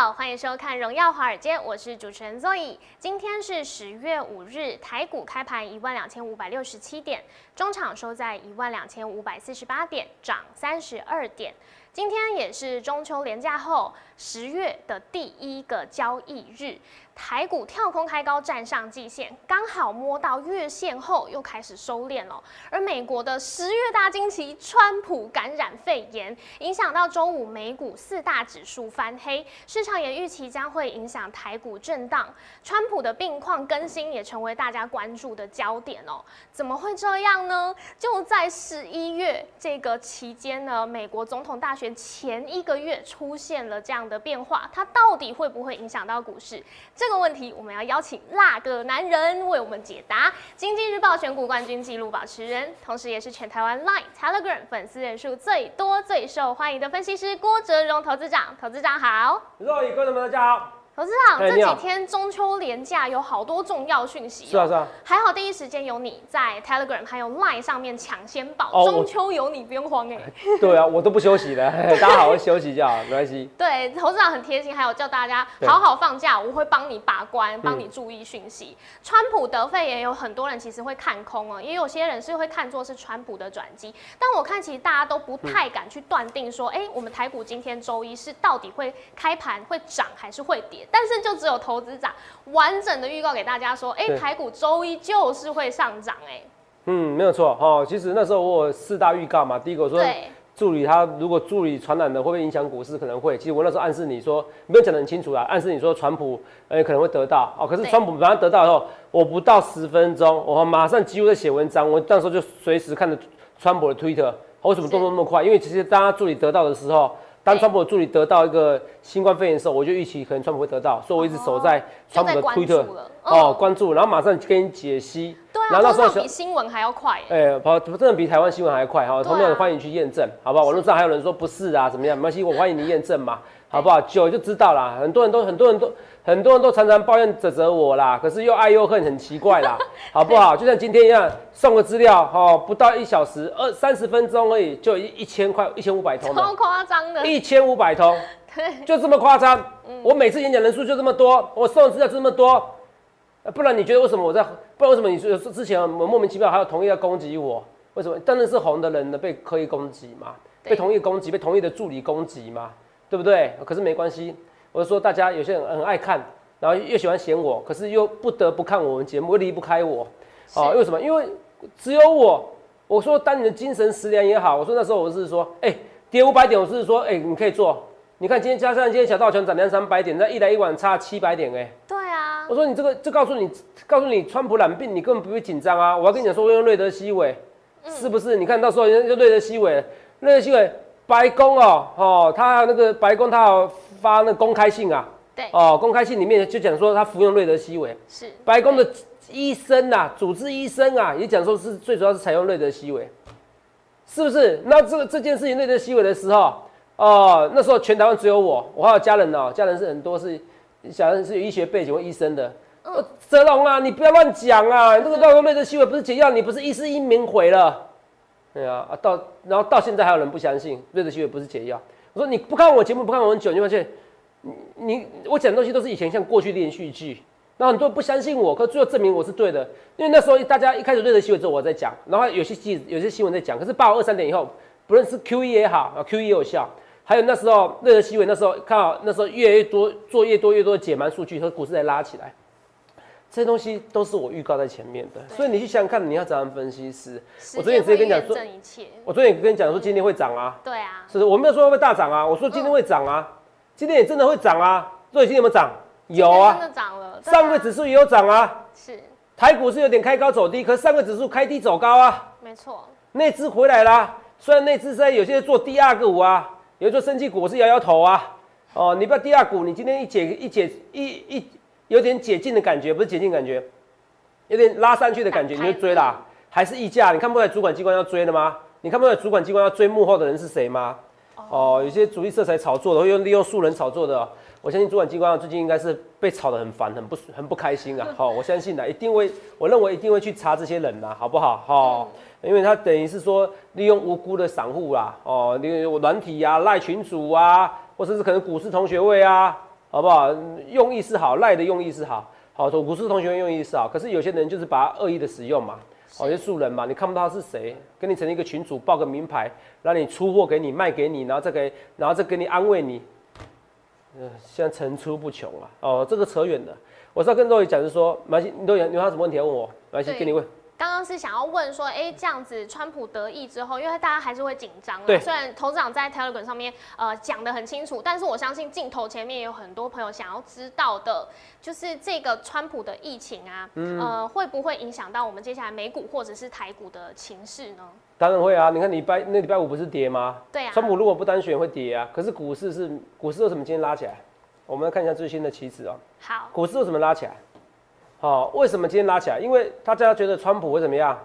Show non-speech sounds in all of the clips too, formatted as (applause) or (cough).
好，欢迎收看《荣耀华尔街》，我是主持人 Zoe。今天是十月五日，台股开盘一万两千五百六十七点，中场收在一万两千五百四十八点，涨三十二点。今天也是中秋连假后十月的第一个交易日，台股跳空开高，站上季线，刚好摸到月线后又开始收敛了。而美国的十月大惊奇，川普感染肺炎，影响到周五美股四大指数翻黑，市场也预期将会影响台股震荡。川普的病况更新也成为大家关注的焦点哦。怎么会这样呢？就在十一月这个期间呢，美国总统大选前一个月出现了这样的变化，它到底会不会影响到股市？这个问题我们要邀请那个男人为我们解答。经济日报选股冠军纪录保持人，同时也是全台湾 Line、Telegram 粉丝人数最多、最受欢迎的分析师郭哲荣投资长。投资长好，各位观众朋友大家好。投资长，这几天中秋连假有好多重要讯息、哦。是啊是啊，还好第一时间有你在 Telegram 还有 Line 上面抢先报，哦中秋有你不用慌哎、对啊，我都不休息的，(laughs) 大家好好休息就好，没关系。对，董事长很贴心，还有叫大家好好放假，我会帮你把关，帮你注意讯息。川普得肺炎，有很多人其实会看空哦，也有些人是会看作是川普的转机。但我看其实大家都不太敢去断定说，哎、我们台股今天周一是到底会开盘会涨还是会跌？但是就只有投资长完整的预告给大家说，哎、对台股周一就是会上涨、哎，嗯，没有错哦。其实那时候我有四大预告嘛，第一个我说。助理他如果助理传染的会不会影响股市？可能会。其实我那时候暗示你说，没有讲得很清楚啦，暗示你说川普呃可能会得到哦。可是川普马上得到以后，我不到十分钟，我马上几乎在写文章。我那时候就随时看着川普的 Twitter，为什么动作那么快？因为其实当他助理得到的时候，当对川普的助理得到一个新冠肺炎的时候，我就预期可能川普会得到，所以我一直守在川普的就在关 Twitter 哦嗯关注，然后马上跟你解析。对啊，然后那时候比新闻还要快、哎欸、跑真的比台湾新闻还快哈，同样的欢迎去验证，好不好？网络上还有人说不是啊，怎么样？没关系，我欢迎你验证嘛，好不好？久就知道啦。很多人都很多人都很多人都常常抱怨指责我啦，可是又爱又恨，很奇怪啦，(laughs) 好不好？就像今天一样，送个资料哦，不到一小时，二三十分钟而已，就一一千块，一千五百通超，夸张的，一千五百通，对，就这么夸张。嗯我每次演讲人数就这么多，我送的资料就这么多，呃不然你觉得为什么我在？不然为什么你说之前我莫名其妙还有同意要攻击我？为什么？当然是红的人呢被刻意攻击嘛，被同意攻击，被同意的助理攻击嘛，对不对？可是没关系，我就说大家有些人很爱看，然后又喜欢嫌我，可是又不得不看我们节目，又离不开我。哦，是为什么？因为只有我，我说当你的精神食粮也好，我说那时候我是说，哎、跌五百点，我是说，哎、你可以做。你看今天加上今天小道全涨两三百点，那一来一往差七百点、哎，对啊我，说你这个就告诉你，告诉你川普染病，你根本不会紧张啊！我要跟你讲说，我用瑞德西韦，是不是？你看到时候人家就瑞德西韦，瑞德西韦，白宫哦，哦，他那个白宫他有发那个公开信啊，对，哦，公开信里面就讲说他服用瑞德西韦，是白宫的医生呐、主治医生啊，也讲说是最主要是采用瑞德西韦，是不是？那这个这件事情瑞德西韦的时候，哦、那时候全台湾只有我，我还有家人哦，家人是很多是小人是有医学背景或医生的。呃泽龙啊，你不要乱讲啊！这个到时候瑞德西韦不是解药，你不是一世英名毁了。对啊，啊到然后到现在还有人不相信瑞德西韦不是解药。我说你不看我节目不看我很久，你发现你我讲的东西都是以前像过去连续剧，然后很多人不相信我，可最后证明我是对的，因为那时候大家一开始瑞德西韦之后我在讲，然后有些记有些新闻在讲，可是八五二三点以后，不论是 Q E 也好啊 Q E 也有效，还有那时候瑞德西韦那时候看好那时候越来越多做越多越多的解盲数据和股市在拉起来。这些东西都是我预告在前面的，所以你去想想看，你要怎样分析师？我昨天直接跟你讲说我昨天也跟你讲说今天会涨啊，对啊，是？我没有说会不会大涨啊，我说今天会涨啊，今天也真的会涨啊。瑞今天有没有涨？有真啊，的涨了，对啊上个指数也有涨啊。是台股是有点开高走低，可是上个指数开低走高啊，没错，内资回来啦。虽然内资在有些做第二个股啊，有些做升绩股，我是摇摇头啊。哦，你不要第二股，你今天一解一解一一有点解禁的感觉，不是解禁感觉，有点拉上去的感觉，你就追啦。还是溢价？你看不出来主管机关要追的吗？你看不出来主管机关要追幕后的人是谁吗？哦，有些主力色彩炒作的，会用利用素人炒作的哦、我相信主管机关最近应该是被炒得很烦，很不很不开心啊。(laughs) 好、我相信的，一定会，我认为一定会去查这些人呐，好不好？好、因为他等于是说利用无辜的散户啦，哦，利用软体啊、赖群主啊，或者是可能股市同学会啊，好不好？用意是好，赖的用意是好，好，股市同学用意是好，可是有些人就是把它恶意的使用嘛，有些素人嘛，你看不到他是谁，跟你成立一个群主，报个名牌，让你出货给你，卖给你，然后再给，然后再给你安慰你，呃，现在层出不穷啊，哦，这个扯远了，我是要跟各位讲，就是说，马西，你都有你有什么问题要问我？马西，给你问。刚刚是想要问说，哎，这样子川普得意之后，因为大家还是会紧张啊。对。虽然投资长在 Telegram 上面呃讲的很清楚，但是我相信镜头前面有很多朋友想要知道的，就是这个川普的疫情啊，呃，会不会影响到我们接下来美股或者是台股的情势呢？当然会啊！你看礼拜那礼拜五不是跌吗？对啊。川普如果不单选会跌啊，可是股市是股市为什么今天拉起来？我们来看一下最新的期指哦。好。股市为什么拉起来？好，为什么今天拉起来？因为大家觉得川普会怎么样？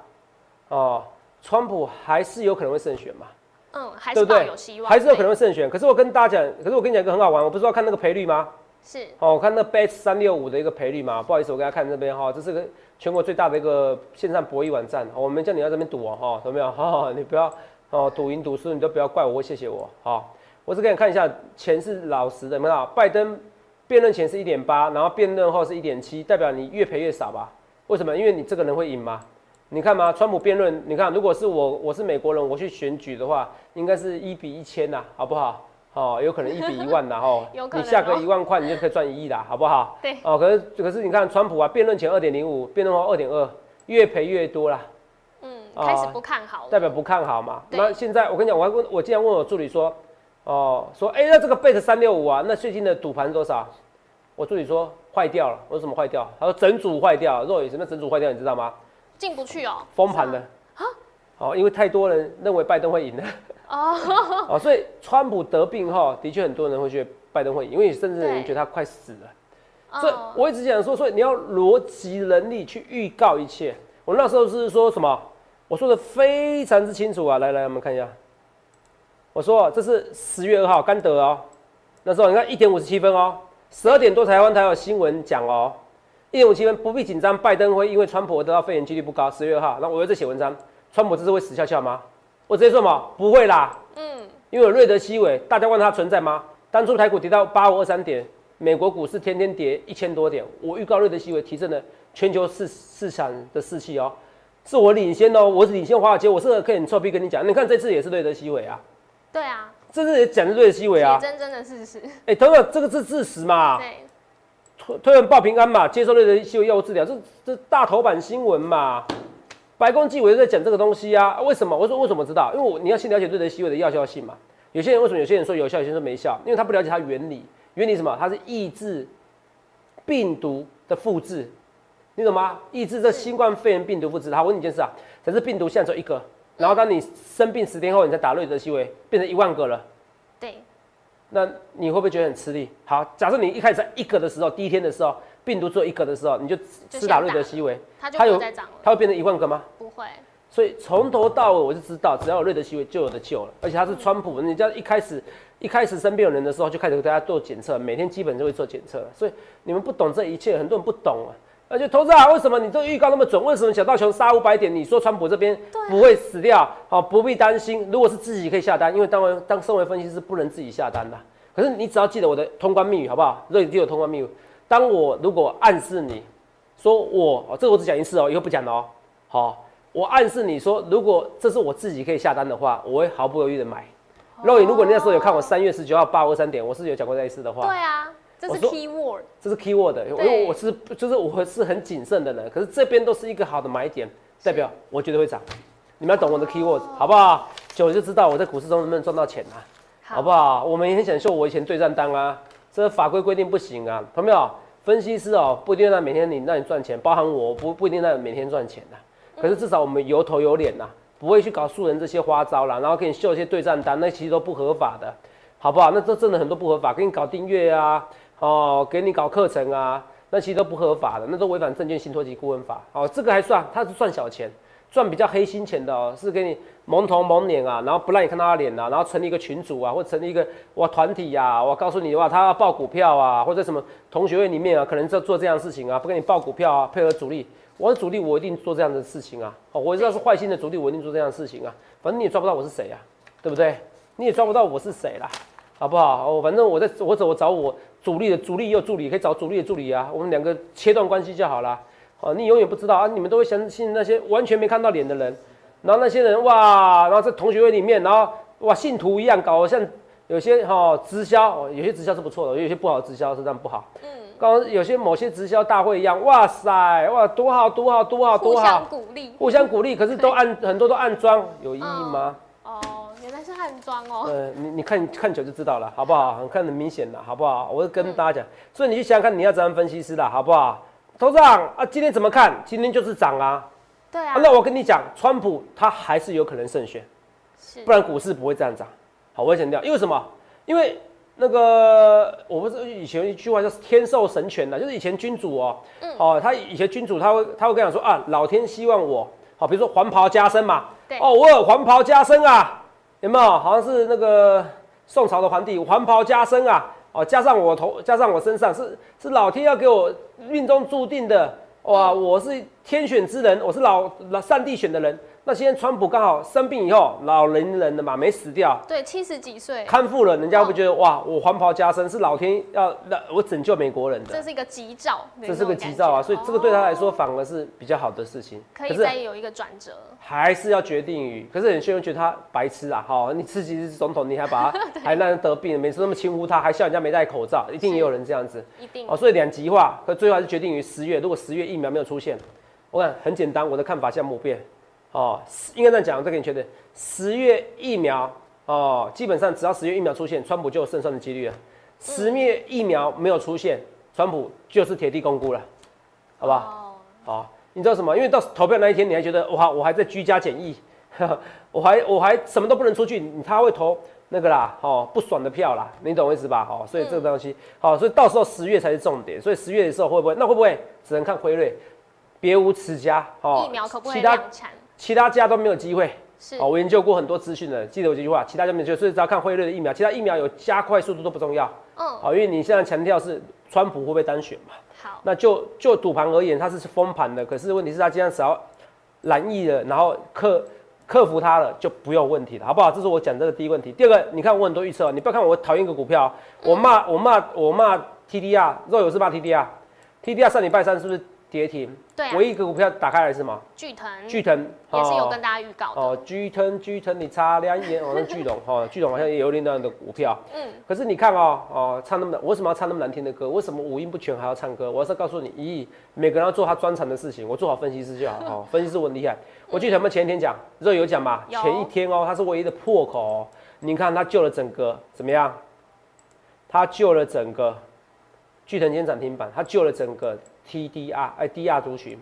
哦，川普还是有可能会胜选嘛？嗯，还是有希望，还是有可能会胜选。可是我跟大家讲，可是我跟你讲一个很好玩，我不是要看那个赔率吗？是。哦，我看那 Bet 三六五的一个赔率嘛，不好意思，我给大家看这边哈，这是个全国最大的一个线上博弈网站，我们叫你在这边赌哦，哈，有没有？哈，你不要哦，赌赢赌输你都不要怪我，谢谢我，好，我只给你看一下，钱是老实的，有没有？拜登辩论前是一点八，然后辩论后是一点七，代表你越赔越少吧？为什么？因为你这个人会赢吗？你看嘛，川普辩论，你看，如果是我，我是美国人，我去选举的话，应该是一比一千呐，好不好？哦，有可能一比一万呐，(laughs) 哦，你下个一万块，你就可以赚一亿啦，好不好？对。哦，可是可是你看，川普啊，辩论前二点零五，辩论后二点二，越赔越多啦。嗯，开始不看好。代表不看好嘛？那现在我跟你讲，我还问，我竟然问我助理说，哦，说，哎，那这个贝特三六五啊，那最近的赌盘多少？我助理说坏掉了。我说什么坏掉？他说整组坏掉。若雨什么整组坏掉？你知道吗？进不去哦，封盘的啊，哦，因为太多人认为拜登会赢了哦，(laughs) 哦，所以川普得病后，的确很多人会觉得拜登会赢，因为甚至有人觉得他快死了。所以我一直讲说，所以你要逻辑能力去预告一切。我那时候是说什么？我说的非常之清楚啊！来来，我们看一下，我说这是十月二号刚得哦，那时候你看一点五十七分哦，十二点多台湾才有新闻讲哦。一点五七分，不必紧张。拜登会因为川普得到肺炎几率不高。十月二号，那我又在写文章，川普这次会死翘翘吗？我直接说嘛，不会啦。嗯，因为有瑞德西韦，大家问他存在吗？当初台股跌到八五二三点，美国股市天天跌一千多点，我预告瑞德西韦提振了全球市市场的士气哦，是我领先哦，我是领先华尔街，我是可以很臭屁跟你讲，你看这次也是瑞德西韦啊。对啊，这是也讲的瑞德西韦啊，真真的事实。哎，等等，这个是事实嘛？对。推推文报平安嘛，接受类的西药物治疗，这这大头版新闻嘛，白宫纪委在讲这个东西啊？为什么？我说为什么知道？因为我你要先了解瑞德西韦的药效性嘛。有些人为什么？有些人说有效，有些人说没效，因为他不了解它原理。原理什么？它是抑制病毒的复制，你懂吗？抑制这新冠肺炎病毒复制。好，我问你一件事啊，可是病毒现在只有一个，然后当你生病十天后，你再打瑞德西韦，变成一万个了。对。那你会不会觉得很吃力？好，假设你一开始在一个的时候，第一天的时候，病毒做一个的时候，你就吃打瑞德西韦，它就有它会变成一万个吗？不会。所以从头到尾我就知道，只要有瑞德西韦就有的救了。而且它是川普，你知道一开始一开始生病人的时候就开始给大家做检测，每天基本就会做检测。所以你们不懂这一切，很多人不懂啊。而且投资啊，为什么你这个预告那么准？为什么小道琼杀五百点？你说川普这边不会死掉？好，不必担心。如果是自己可以下单，因为当然当身为分析师不能自己下单的。可是你只要记得我的通关密语，好不好？瑞就有通关密语。当我如果暗示你说我，哦这个我只讲一次哦，以后不讲了哦。好，我暗示你说，如果这是我自己可以下单的话，我会毫不犹豫的买。肉影，如果你那时候有看我三月十九号八二三点，我是有讲过类似的话。对啊，这是 key word，这是 key word，因为我是就是我是很谨慎的人。可是这边都是一个好的买点，代表我觉得会涨。你们要懂我的 key word，好不好？久了就知道我在股市中能不能赚到钱啊。好不好？我们也很想秀我以前对账单啊，这法规规定不行啊，懂没有？分析师哦，不一定让每天你让你赚钱，包含我不不一定让每天赚钱的。可是至少我们有头有脸呐，不会去搞素人这些花招啦，然后给你秀一些对账单，那其实都不合法的，好不好？那这真的很多不合法，给你搞订阅啊，哦，给你搞课程啊，那其实都不合法的，那都违反证券信托及顾问法。哦，这个还算，他是赚小钱。赚比较黑心钱的哦，是给你蒙头蒙脸啊，然后不让你看到他脸啊，然后成立一个群组啊，或成立一个哇团体呀，我告诉你的话，他要报股票啊，或者什么同学会里面啊，可能在做这样的事情啊，不给你报股票啊，配合主力，我的主力，我一定做这样的事情啊，哦，我知道是坏心的主力，我一定做这样的事情啊，反正你也抓不到我是谁啊，对不对？你也抓不到我是谁啦，好不好？哦，反正我在我走我找我主力的主力也有助理，可以找主力的助理啊，我们两个切断关系就好了。哦，你永远不知道啊，你们都会相信那些完全没看到脸的人，然后那些人哇，然后在同学会里面，然后哇信徒一样搞得像有些哈直销，哦有些直销是不错的，有些不好的直销是这样不好。嗯，刚刚有些某些直销大会一样，哇塞，哇多好多好多好多好相，鼓励。互相鼓励，可是都按很多都暗装，有意义吗？哦，汉装哦。呃，你你看看久就知道了，好不好？很 (laughs) 看得明显的，好不好？我会跟大家讲，所以你去想想看，你要怎样分析师啦，好不好？头长啊，今天怎么看？今天就是涨啊。对啊啊，那我跟你讲，川普他还是有可能胜选，是不然股市不会这样涨。好，我会强调，因为什么？因为那个我不是以前有一句话叫“天授神权”的，就是以前君主哦，嗯哦，他以前君主他会他会跟你讲说啊，老天希望我，好，比如说黄袍加身嘛，对哦，我有黄袍加身啊，有没有？好像是那个宋朝的皇帝黄袍加身啊，哦，加上我头，加上我身上，是是老天要给我命中注定的，哇，我是天选之人，我是老老上帝选的人。那现在川普刚好生病以后，老年人了嘛，没死掉，对，七十几岁，康复了，人家会不会觉得哇，我黄袍加身是老天要让我拯救美国人的，这是一个吉兆，这是个吉兆啊，所以这个对他来说反而是比较好的事情。可以再有一个转折。还是要决定于，可是很些人觉得他白痴啊，哈，你自己是总统，你还把他 (laughs) 还让人得病，每次那么轻忽他，还笑人家没戴口罩，一定也有人这样子。一定。哦，所以两极化，可最后还是决定于十月，如果十月疫苗没有出现，我看很简单，我的看法项目变哦，应该这样讲，我再给你确定，十月疫苗哦，基本上只要十月疫苗出现，川普就有胜算的几率了。十月疫苗没有出现，川普就是铁地公估了，好不好？好？好，你知道什么？因为到投票那一天，你还觉得哇，我还在居家检疫，(laughs) 我还我还什么都不能出去，你他会投那个啦，哦，不爽的票啦，你懂我意思吧？哦，所以这个东西，好，所以到时候十月才是重点，所以十月的时候会不会？那会不会只能看辉瑞，别无此家？哦，疫苗可不可以其他量产？其他家都没有机会。是哦，我研究过很多资讯的，记得我这句话，其他家没有，所以只要看辉瑞的疫苗，其他疫苗有加快速度都不重要。嗯，好，因为你现在强调是川普会不会单选嘛？好，那就就赌盘而言，它是封盘的，可是问题是它今天只要蓝意了，然后克克服它了，就不用问题了，好不好？这是我讲这个第一个问题。第二个，你看我很多预测，你不要看我讨厌一个股票，我骂我骂我骂 TDR，肉友是骂 TDR，TDR 上礼拜三是不是跌停？对啊唯一一个股票打开来是什么？巨腾巨腾也是有哦跟大家预告的。哦，巨腾巨腾，你擦亮眼哦，那巨龙哦，巨龙好像也有点那样的股票。嗯，可是你看哦哦，唱那么难，我为什么要唱那么难听的歌？为什么五音不全还要唱歌？我要是告诉你，咦，每个人要做他专长的事情，我做好分析师就好。哦，(laughs) 分析师我很厉害。我记得我们前一天讲，热有讲吧，前一天哦，他是唯一的破口哦。你看他救了整个怎么样？他救了整个巨腾今天涨停板，他救了整个 TDR 哎 DR 族群。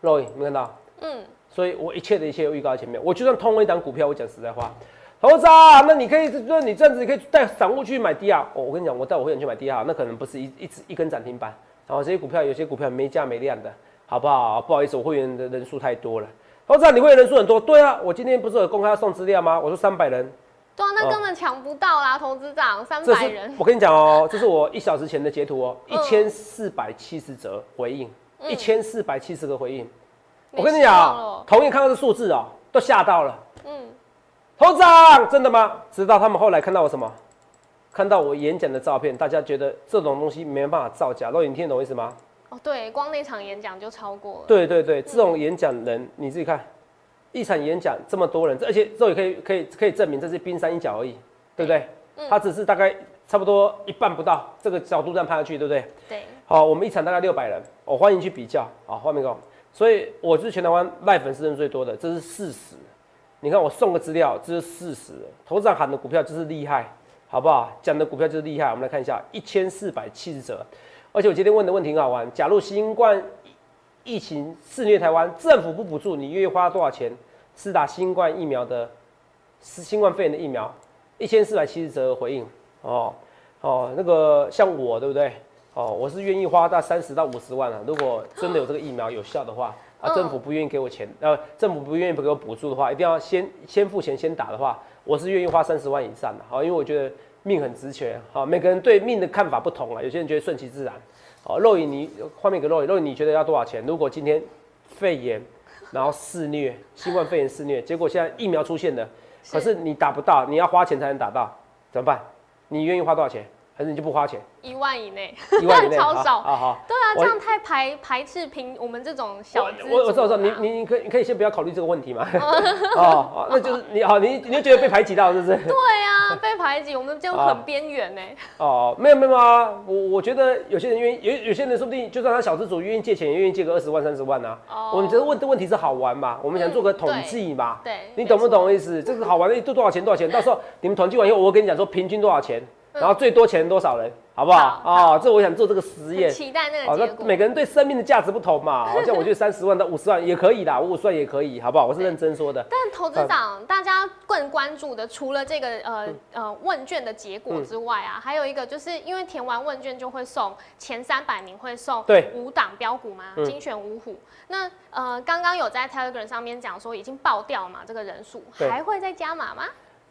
肉有没有看到？嗯，所以我一切的一切都预告在前面。我就算通了一档股票，我讲实在话，投资啊，那你可以，那你这样子，你可以带散户去买低啊。哦，我跟你讲，我带我会员去买低啊，那可能不是一一直一根涨停板。然后这些股票有些股票没价没量的，好不好？不好意思，我会员的人数太多了。投资啊，你会员人数很多，对啊，我今天不是有公开要送资料吗？我说三百人，对啊，那哦根本抢不到啦，投资长三这是百人，我跟你讲哦，这是我一小时前的截图哦，一嗯千四百七十折回应，嗯一千四百七十个回应。我跟你讲了，同意看到这数字哦，都吓到了。嗯，头长，真的吗？直到他们后来看到我什么？看到我演讲的照片，大家觉得这种东西没办法造假。肉眼听得懂我意思吗？哦，对，光那场演讲就超过了。对对对，这种演讲人你自己看，一场演讲这么多人，而且肉也可以可以可以证明这是冰山一角而已，对不对？嗯它只是大概差不多一半不到，这个角度这样拍下去，对不对？对，好，我们一场大概六百人，我、欢迎去比较。好，画面给我。所以我是全台湾赖粉丝人最多的，这是事实。你看我送个资料，这是事实。头上喊的股票就是厉害，好不好？讲的股票就是厉害。我们来看一下，一千四百七十折。而且我今天问的问题很好玩，假如新冠疫情肆虐台湾，政府不补助，你愿意花多少钱施打新冠疫苗的是新冠肺炎的疫苗？一千四百七十折回应哦哦，那个像我对不对？哦，我是愿意花到三十到五十万啊。如果真的有这个疫苗有效的话，啊，嗯政府不愿意给我钱，呃，政府不愿意给我补助的话，一定要先先付钱先打的话，我是愿意花三十万以上的。好，因为我觉得命很值钱。好，每个人对命的看法不同啊，有些人觉得顺其自然。好，肉眼你画面给肉眼，肉眼你觉得要多少钱？如果今天肺炎，然后肆虐，新冠肺炎肆虐，结果现在疫苗出现了，可是你打不到，你要花钱才能打到，怎么办？你愿意花多少钱？还是你就不花钱？一万以内，一万以内，(laughs) 超少。对啊，这样太排排斥平我们这种小资我我知道，我知道，你你你可以你可以先不要考虑这个问题嘛。(laughs) 哦哦，那就是你好，你你就觉得被排挤到是不是？对啊，被排挤，我们就啊很边缘呢。哦，没有没有啊，我我觉得有些人愿意，有有些人说不定就算他小资主愿意借钱，也愿意借个二十万三十万啊。哦我们觉得问的问题是好玩嘛，我们想做个统计嘛。对，你懂不？懂意思？这个好玩的，多多少钱多少钱？到时候你们统计完以后，我会跟你讲说平均多少钱，然后最多钱多少人，好不好？啊，这我想做这个实验。期待那个结果。每个人对生命的价值不同嘛，好 (laughs) 像我觉得三十万到五十万也可以啦，五十万也可以，好不好？我是认真说的。但投资长，大家更关注的，除了这个呃嗯呃问卷的结果之外啊，还有一个就是因为填完问卷就会送前三百名会送对五档标股嘛，嗯精选五虎。那呃刚刚有在 Telegram 上面讲说已经爆掉嘛，这个人数对还会再加码吗？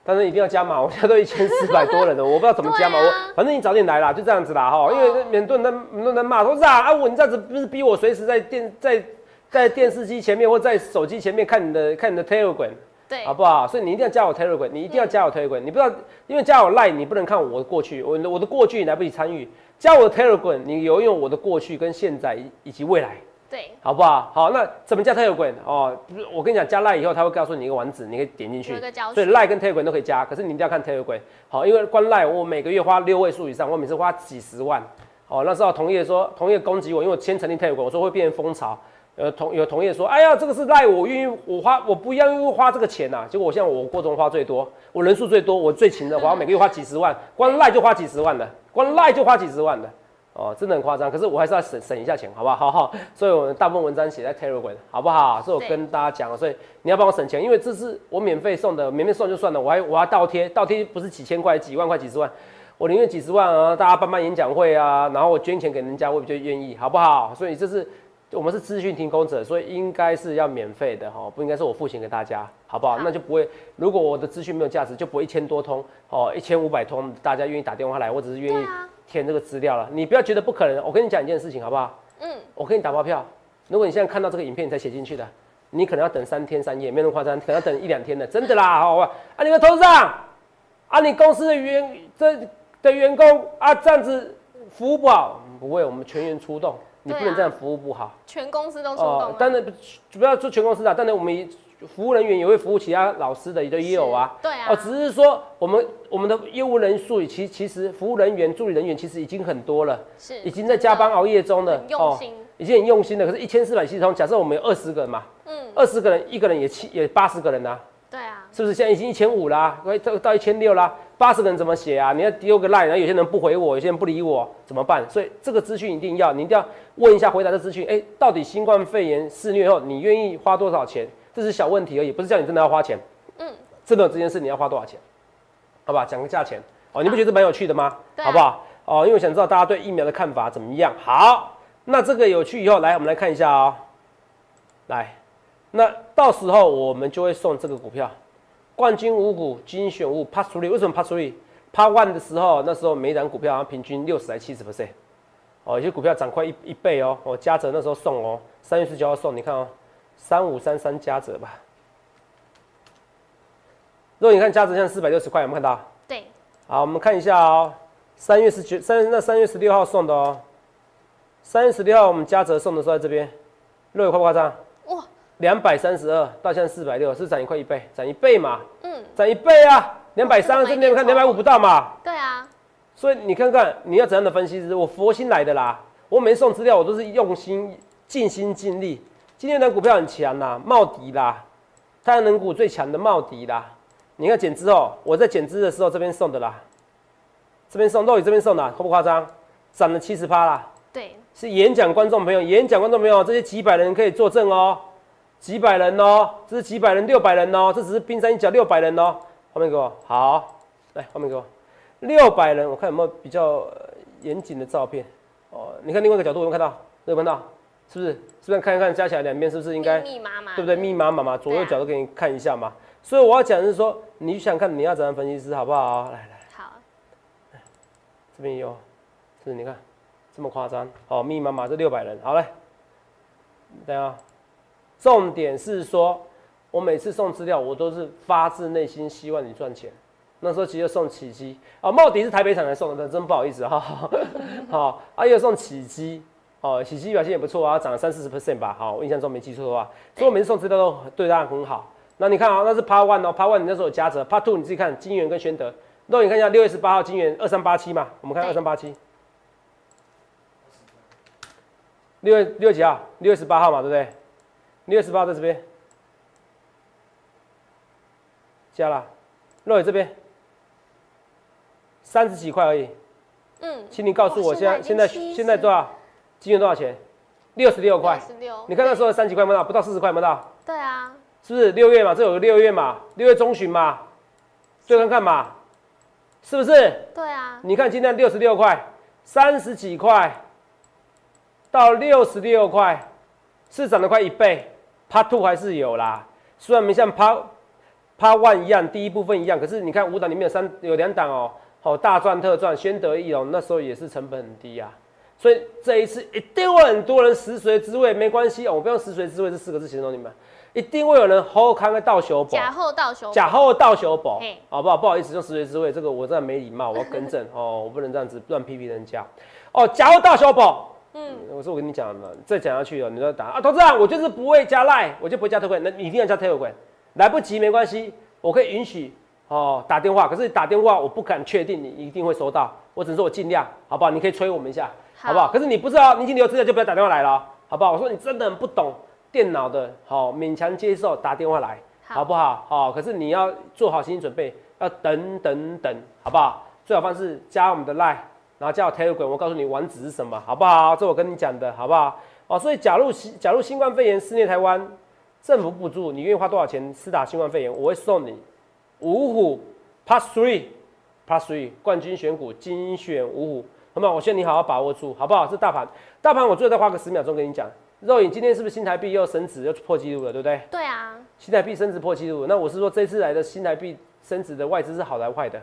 但是一定要加码，(laughs) 我现在都一千四百多人了，我不知道怎么加码。啊我反正你早点来啦，就这样子啦哈。因为哦很多人在很多人在骂说啊啊，我你这样子不是逼我随时在电在在电视机前面或在手机前面看你的看你的 Telegram 对好，不好？所以你一定要加我 Telegram，你一定要加我 Telegram，你不知道因为加我 Line 你不能看我的过去，我的我的过去你来不及参与。加我的 Telegram，你有用我的过去跟现在以以及未来。对，好不好？好，那怎么加 Telegram 哦？不是我跟你讲，加 Line 以后，他会告诉你一个网址，你可以点进去。所以学 Line 跟 Telegram 都可以加，可是你一定要看 Telegram。好，因为关 Line 我每个月花六位数以上，我每次花几十万。哦，那时候同业说，同业攻击我，因为我先成立 Telegram，我说会变成风潮。呃，同有同业说，哎呀，这个是 Line，我愿意，我花我不愿意花这个钱呐、结果我现在我过中花最多，我人数最多，我最勤的，我每个月花几十万，光 Line 就花几十万的，光 Line 就花几十万的。哦，真的很夸张，可是我还是要省省一下钱，好不好？好好，所以我们大部分文章写在 Telegram，好不好？所以我跟大家讲了，所以你要帮我省钱，因为这是我免费送的，免费送就算了，我还我还倒贴，倒贴不是几千块、几万块、几十万，我宁愿几十万啊，大家办办演讲会啊，然后我捐钱给人家，我比较愿意，好不好？所以这是我们是资讯提供者，所以应该是要免费的哈，不应该是我付钱给大家，好不好？好那就不会，如果我的资讯没有价值，就不会一千多通哦，一千五百通，大家愿意打电话来，我只是愿意啊，填这个资料了。你不要觉得不可能，我跟你讲一件事情，好不好？嗯，我跟你打包票，如果你现在看到这个影片你才写进去的，你可能要等三天三夜，没那么夸张，可能要等一两天的，真的啦，(laughs) 好吧？啊，你们董事长，啊，你公司的员这的员工啊，这样子服务不好，不会，我们全员出动，你不能这样服务不好。全公司都出动了。当然不要说全公司啊，当然我们也服务人员也会服务其他老师的，也都也有啊。是对啊哦，只是说我们我们的业务人数，其其实服务人员、助理人员其实已经很多了，是已经在加班熬夜中了，很用心。已经很用心了。可是，一千四百系统，假设我们有二十个人嘛，嗯，二十个人，一个人也七也八十个人啊，对啊，是不是？现在已经一千五啦，快到到一千六啦，八十个人怎么写啊？你要丢个 line，然后有些人不回我，有些人不理我，怎么办？所以这个资讯一定要，你一定要问一下，回答这资讯。哎，到底新冠肺炎肆虐后，你愿意花多少钱？这是小问题而已，不是叫你真的要花钱。嗯，真的这件事，你要花多少钱？好吧，讲个价钱哦，你不觉得蛮有趣的吗？啊好不好？哦，因为我想知道大家对疫苗的看法怎么样。好，那这个有趣以后，来我们来看一下哦。来，那到时候我们就会送这个股票，冠军五股精选五 Part Three。为什么 Part Three？Part One 的时候，那时候每一档股票好像平均六十来七十 percent，哦，有些股票涨快一一倍哦。哦，嘉泽那时候送哦，三月十九号送，你看哦，三五三三加折吧。如果你看价值像四百六十块，有没有看到？对，好，我们看一下哦，三月十九三那三月十六号送的哦，三月十六号我们加折送的时候在这边，肉有夸不夸张？哇，两百三十二到现在四百六，是涨一块一倍，涨一倍嘛，嗯，涨一倍啊，两百三，这边看？两百五不到嘛，对啊，所以你看看你要怎样的分析师，我佛心来的啦，我每次送资料我都是用心尽心尽力。今天的股票很强啦，茂迪啦，太阳能股最强的茂迪啦。你看减资哦，我在减资的时候这边送的啦，这边送肉宇这边送的，夸不夸张？涨了七十趴啦，对，是演讲观众朋友，演讲观众朋友，这些几百人可以作证哦，几百人哦，这是几百人，六百人哦，这只是冰山一角，六百人哦。画面给我，好，来画面给我，六百人，我看有没有比较呃严谨的照片哦。你看另外一个角度有没有看到？有没有看到？是不是？是不是看一看加起来两边是不是应该密密麻麻，对不对？密麻麻嘛，左右对啊角都给你看一下嘛。所以我要讲的是说，你想看你要怎样分析师好不好？来来，好，这边也有，是你看这么夸张哦，密麻麻这六百人，好嘞。等一下，重点是说，我每次送资料，我都是发自内心希望你赚钱。那时候其实送起机啊，茂迪是台北厂来送的，真不好意思哈。好，啊又送起基哦，喜基表现也不错啊，涨了三四十 percent 吧。好，我印象中没记错的话，所以我每次送资料都对大家很好。那你看啊，那是 Part One 哦，Part One 你那时候有加折，Part Two 你自己看金源跟宣德。那你看一下六月十八号金源二三八七嘛，我们看二三八七。六月六月几号？六月十八号嘛，对不对？六月十八在这边，加了，肉眼这边三十几块而已。嗯，请你告诉我，现在现在现在多少？金元多少钱？六十六块。你看那时候三几块没到，不到四十块没到。对啊。是不是六月嘛？这有个六月嘛？六月中旬嘛？最看看嘛？是不是？对啊。你看今天六十六块，三十几块。到六十六块，是涨了快一倍。Part Two 还是有啦，虽然没像 Part Part One 一样，第一部分一样，可是你看五档里面有三有两档哦，好大赚特赚，宣德益隆那时候也是成本很低啊，所以这一次一定会很多人食髓知味，没关系哦，我不用食髓知味这四个字形容你们，一定会有人后康个倒修假后倒修假后倒修宝，好不好？不好意思，用食髓知味这个我真的没礼貌，我要更正。(laughs) 哦，我不能这样子乱批评人家。哦，假后倒修宝。嗯，我说我跟你讲了，再讲下去哦，你要打。啊，董事长，我就是不会加赖，我就不会加特惠，那你一定要加特惠，来不及没关系，我可以允许哦打电话，可是打电话我不敢确定你一定会收到，我只能说我尽量，好不好？你可以催我们一下，好不好？可是你不知道你已经留资料就不要打电话来了，好不好？我说你真的很不懂电脑的，好勉强接受打电话来，好不好？好，可是你要做好心理准备，要等等等，好不好？最好方式加我们的 line，。然后叫 Telegram，我告诉你网址是什么，好不好？这我跟你讲的，好不好？哦，所以假如新假如新冠肺炎肆虐台湾，政府补助，你愿意花多少钱施打新冠肺炎？我会送你五虎 Plus Three Plus Three 冠军选股精选五虎，好不好？我希望你好好把握住，好不好？这大盘，大盘我最后再花个十秒钟跟你讲。肉影今天是不是新台币又升值又破纪录了，对不对？对啊。新台币升值破纪录，那我是说这次来的新台币升值的外资是好来坏的？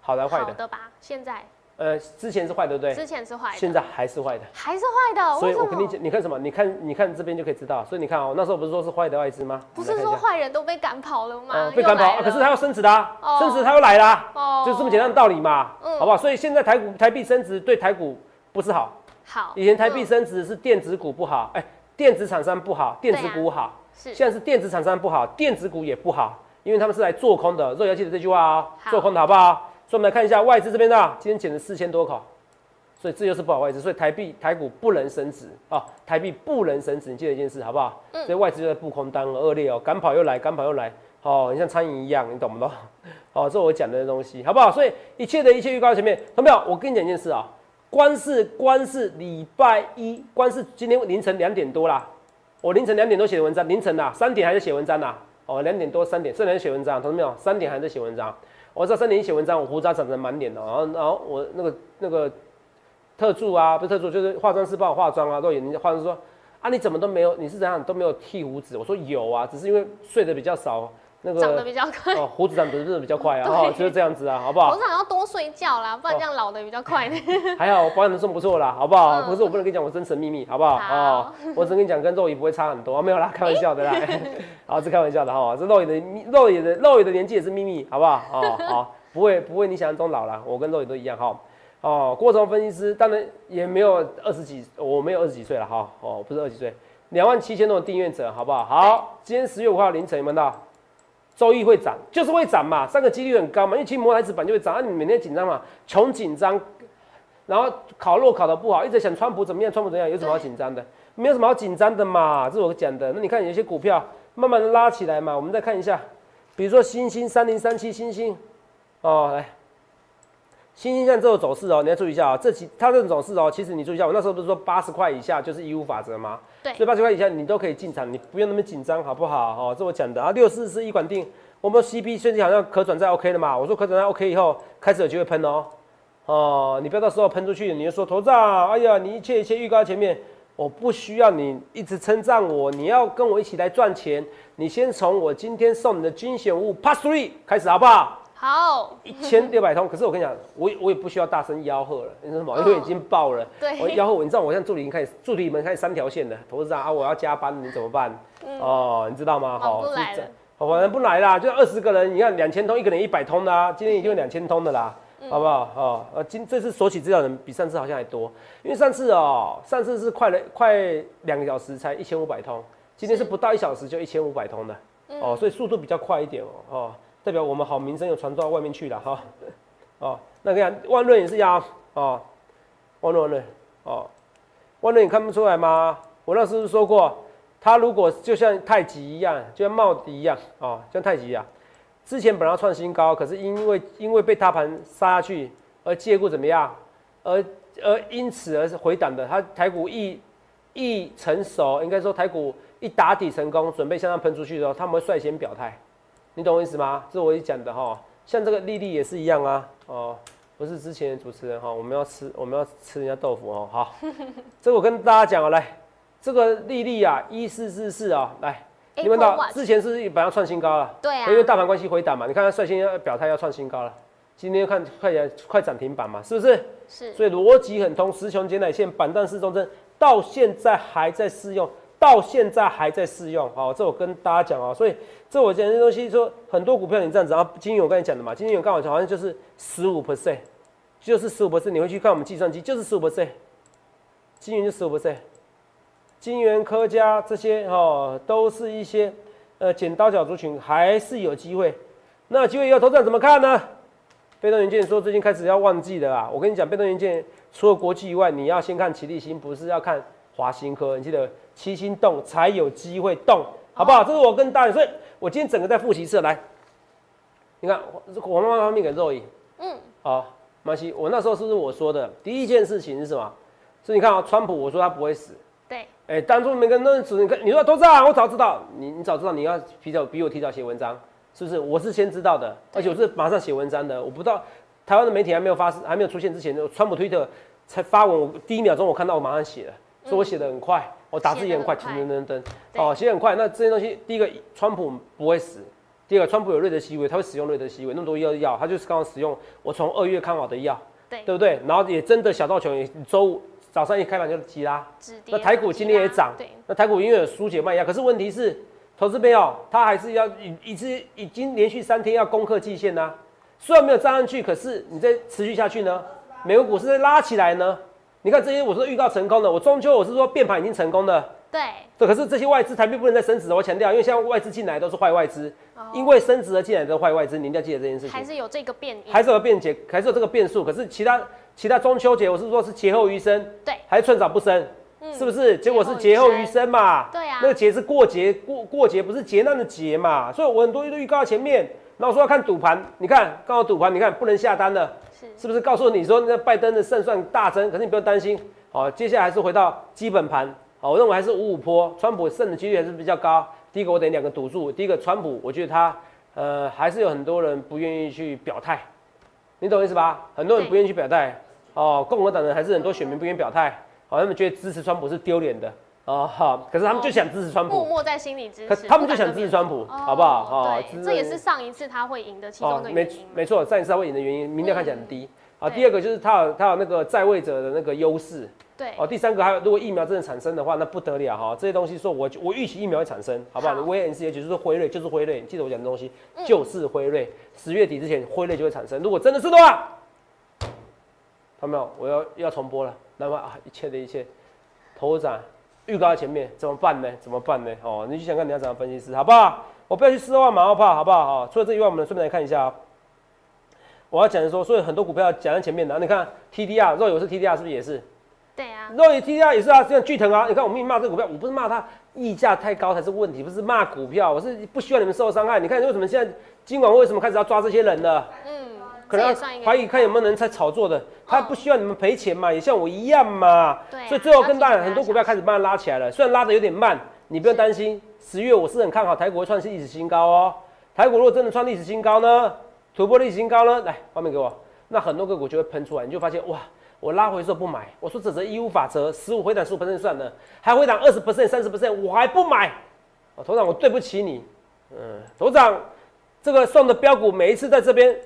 好来坏的？好的吧？现在。呃，之前是坏的，对不对？之前是坏的，现在还是坏的，还是坏的。所以我跟你讲，你看什么？你看，你看这边就可以知道。所以你看哦，那时候不是说是坏的外资吗？不是说坏人都被赶跑了吗？被赶跑，可是他要升值的，升值他又来了，就这么简单的道理嘛，好不好？所以现在台股台币升值对台股不是好。好，以前台币升值是电子股不好，哎，电子厂商不好，电子股好。是，现在是电子厂商不好，电子股也不好，因为他们是来做空的。若要记得这句话哦，做空的好不好？所以我们来看一下外资这边的，今天减了四千多口。所以这就是不好外资，所以台币台股不能升值啊，台币不能升值，你记得一件事好不好？嗯。所以外资就在布空单恶劣哦，赶跑又来，赶跑又来，哦，你像苍蝇一样，你懂不懂？哦，这我讲的东西好不好？所以一切的一切预告前面，同没有？我跟你讲一件事啊，光是光是礼拜一，光是今天凌晨两点多啦，我凌晨两点多写的文章，凌晨呐三点还在写文章呐，哦，两点多三点，三点写文章，同志没有？三点还在写文章，我知道三点一写文章，我胡渣长得满脸的，然后然后我那个那个。特助啊，不是特助，就是化妆师帮我化妆啊。都有人化妆师说啊，你怎么都没有？你是怎样都没有剃胡子？我说有啊，只是因为睡得比较少，那个长得比较快哦，胡子长得真的比较快啊，(laughs) 哦，就是这样子啊，好不好？我想要多睡觉啦，不然这样老的比较快。(laughs) 还好我保养的算不错啦，好不好？可是我不能跟你讲我真实秘密，好不好？哦，我只跟你讲，跟肉眼不会差很多，没有啦，(laughs) 开玩笑的啦。好，是开玩笑的哈，这肉眼的肉眼的肉眼的年纪也是秘密，好不好？哦，好，不会不会你想象中老了，我跟肉眼都一样哈。哦，过程分析师当然也没有二十几，我没有二十几岁了哈。哦，不是二十几岁，两万七千多的订阅者，好不好？好，今天十月五号凌晨有没有到？周一会涨，就是会涨嘛，上个几率很高嘛，因为其实摩台子板就会涨，那，你每天紧张嘛，穷紧张，然后考弱考的不好，一直想川普怎么样，川普怎样，有什么好紧张的？没有什么好紧张的嘛，这是我讲的。那你看有些股票慢慢的拉起来嘛，我们再看一下，比如说星星三零三七星星，哦，来。新兴线这种走势哦，你要注意一下啊。这几它这种走势哦，其实你注意一下，我那时候不是说八十块以下就是义务法则吗？对。所以八十块以下你都可以进场，你不用那么紧张，好不好？哦，这我讲的啊。六四是一管定，我们 CP 最近好像可转债 OK 了嘛？我说可转债 OK 以后，开始有机会喷哦。哦，你不要到时候喷出去，你就说头涨，哎呀，你一切一切预告前面，我不需要你一直称赞我，你要跟我一起来赚钱，你先从我今天送你的精选物 Pass Three 开始，好不好？好，一千六百通。可是我跟你讲，我我也不需要大声吆喝了，你说什么？因为已经爆了。对，我吆喝，你知道我现在助理已经开始，助理们开始三条线了，董事长啊，我要加班，你怎么办？哦，你知道吗？好，好，反正不来啦，就二十个人，你看两千通，一个人一百通的啊，今天已经有两千通的啦，好不好？哦，呃，今这次索取资料人比上次好像还多，因为上次哦，上次是快了快两个小时才一千五百通，今天是不到一小时就一千五百通的，哦，所以速度比较快一点哦，哦，代表我们好名声有传到外面去了哈，哦，那个万润也是压，哦，万润万润，哦，万润你看不出来吗？我那时候说过。他如果就像太极一样，就像茂迪一样哦，像太极一样，之前本来创新高，可是因为因为被大盘杀下去而借故怎么样，而而因此而是回档的。它台股一一成熟，应该说台股一打底成功，准备向上喷出去的时候，他们会率先表态，你懂我意思吗？这是我讲的哈。像这个丽丽也是一样啊，哦，不是之前的主持人哈，我们要吃我们要吃人家豆腐哦，好，(laughs) 这我跟大家讲啊，来。这个丽丽啊，一四四四啊，来，你们到之前是本来要创新高了，对啊，因为大盘关系回档嘛，你看它率先要表态要创新高了，今天看快点快涨停板嘛，是不是？是，所以逻辑很通，十穷减奶线板凳式中针到现在还在适用，到现在还在适用，好，这我跟大家讲啊，所以这我讲这东西说很多股票你这样子啊，金融我跟你讲的嘛，金融刚好好像就是十五 percent，就是十五 percent，你会去看我们计算机就是十五 percent，金元就十五 percent。金元科家这些哈，都是一些呃剪刀脚族群，还是有机会。那机会要投资怎么看呢？被动元件说最近开始要忘记的啦。我跟你讲，被动元件除了国际以外，你要先看奇力新，不是要看华新科。你记得七星动才有机会动，好不好？这是我跟大家，所以我今天整个在复习社来。你看，我妈妈方面给肉影，嗯，好，马西，我那时候是不是我说的第一件事情是什么？是你看啊，川普，我说他不会死。对，哎，当初每个人都是你看，你说都知道，我早知道，你你早知道你要提早比我提早写文章，是不是？我是先知道的，而且我是马上写文章的。我不知道台湾的媒体还没有发还没有出现之前，川普推特才发文，我第一秒钟我看到我马上写了，所以我写的很快，我打字也很快，噔噔噔噔，哦，写很快。那这些东西，第一个，川普不会死；第二个，川普有瑞德西韦，他会使用瑞德西韦，那么多药药，他就是刚刚使用我从二月看好的药，对，对不对？然后也真的小道琼也周五。早上一开盘就急拉，那台股今天也涨，那台股因为有疏解卖压，可是问题是，投资朋友他还是要已已经已经连续三天要攻克季线呢，虽然没有站上去，可是你再持续下去呢，美国股市再拉起来呢，你看这些我是预告成功的，我中秋我是说变盘已经成功的。对，对，可是这些外资台币不能再升值我强调，因为现在外资进来都是坏外资，因为升值而进来的坏外资，你一定要记得这件事情。还是有这个变，还是有变解，还是有这个变数。可是其他其他中秋节，我是说是劫后余生，对，还是寸草不生，是不是？结果是劫后余生嘛，对啊，那个劫是过节过过节，不是劫难的劫嘛，所以我很多都预告在前面。那我说要看赌盘，你看刚好赌盘，你看不能下单了，是是不是？告诉你说那拜登的胜算大增，可是你不用担心，好，接下来还是回到基本盘。好，我认为还是五五坡，川普胜的几率还是比较高。第一个，我等两个赌注。第一个，川普，我觉得他，呃，还是有很多人不愿意去表态，你懂意思吧？很多人不愿意去表态。哦，共和党人还是很多选民不愿意表态，好，他们觉得支持川普是丢脸的。哦，好，可是他们就想支持川普，默默在心里支持。他们就想支持川普，好不好？哦，这也是上一次他会赢的其中一个原因。没错，上一次他会赢的原因，民调看起来很低。啊，第二个就是他有他有那个在位者的那个优势。对哦，第三个还有，如果疫苗真的产生的话，那不得了哈！这些东西说，我我预期疫苗会产生，好不好？威恩斯也就是辉瑞，就是辉瑞，记得我讲的东西，就是辉瑞。十月底之前，辉瑞就会产生。如果真的是的话，看到没有？我要要重播了。那么啊，一切的一切，头涨预告在前面，怎么办呢？怎么办呢？哦，你去想看你要怎样分析师，好不好？我不要去失望马后炮，好不好？哈，除了这以外，我们顺便来看一下啊。我要讲的说，所以很多股票讲在前面的，你看 TDR，若有是 TDR，是不是也是？对啊，肉友 T D R 也是啊，像巨腾啊，你看我们骂这个股票，我不是骂它溢价太高才是问题，不是骂股票，我是不希望你们受伤害。你看为什么现在今晚为什么开始要抓这些人呢？嗯，可能怀疑看有没有人在炒作的，他不希望你们赔钱嘛，也像我一样嘛。对，所以最后跟大家很多股票开始慢慢拉起来了，虽然拉的有点慢，你不用担心。十月我是很看好台股会创历史新高哦。台股如果真的创历史新高呢，突破历史新高呢，来画面给我，那很多个股就会喷出来，你就发现哇。我拉回时候不买，我说这则义务法则，十五回档十五 percent 算了，还回档二十 percent 三十 percent，我还不买。哦，头长，我对不起你。嗯，头长，这个送的标股每一次在这边，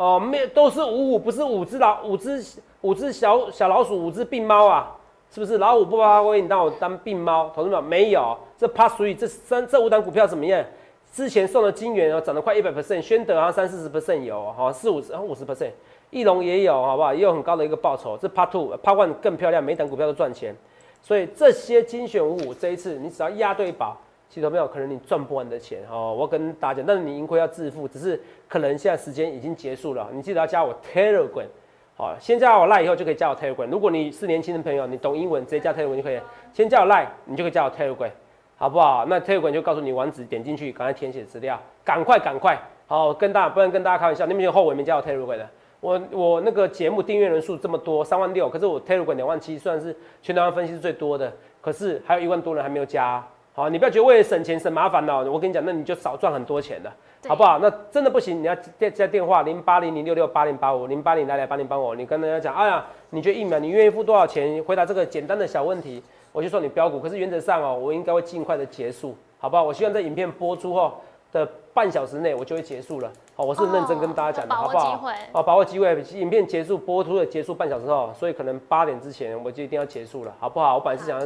哦，没都是五五，不是五只老五只五只小小老鼠，五只病猫啊，是不是？老虎不发威，你当我当病猫？同志们，没有，这 pass 所以这三这五档股票怎么样？之前送的金元哦，涨得快一百 percent，宣德啊三四十 percent 有哈，四五十五十 percent，翼龙也有，好不好？也有很高的一个报酬。这 Part Two，Part One 更漂亮，每档股票都赚钱。所以这些精选五五这一次，你只要押对宝，其实没有可能你赚不完的钱哦。我跟大家讲，但是你盈亏要自负，只是可能现在时间已经结束了。你记得要加我 Telegram，好，先加我 Line 以后就可以加我 Telegram。如果你是年轻的朋友，你懂英文，直接加 Telegram 就可以。先加我 Line，你就可以加我 Telegram。好不好？那 Telegram 就告诉你网址，点进去，赶快填写资料，赶快赶快。好，跟大家不能跟大家开玩笑，你们有后悔没加我 Telegram 的？我我那个节目订阅人数这么多，三万六，可是我 Telegram 两万七，算是全台湾分析是最多的，可是还有一万多人还没有加。好，你不要觉得为了省钱省麻烦哦，我跟你讲，那你就少赚很多钱了，好不好？那真的不行，你要电加电话零八零零六六八零八五零八零来来八零八五，你跟大家讲，哎呀，你觉得疫苗你愿意付多少钱？回答这个简单的小问题。我就说你标股，可是原则上哦，我应该会尽快的结束，好不好？我希望在影片播出后的半小时内，我就会结束了。好，我是认真跟大家讲的，好不好？哦，把握机会，影片结束播出的结束半小时后，所以可能八点之前我就一定要结束了，好不好？我本来是想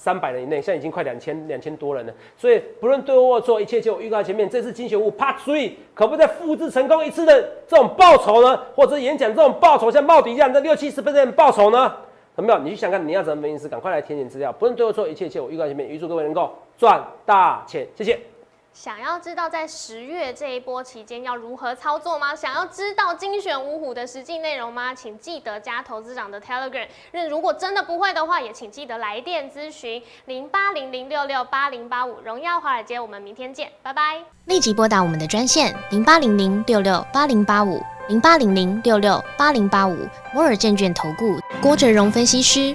三百人以内，现在已经快两千两千多人了，所以不论对或错，一切就预告前面，这次精选物 Part Three 可不可以再复制成功一次的这种报酬呢？或者演讲这种报酬，像冒迪一样的六七十分的报酬呢？有没有？你去想看你要怎么分析？赶快来填写资料，不论对或错，一切就我预告前面，预祝各位能够赚大钱，谢谢。想要知道在十月这一波期间要如何操作吗？想要知道精选五虎的实际内容吗？请记得加投资长的 Telegram。那如果真的不会的话，也请记得来电咨询零八零零六六八零八五荣耀华尔街。我们明天见，拜拜。立即拨打我们的专线零八零零六六八零八五零八零零六六八零八五摩尔证券投顾郭哲荣分析师。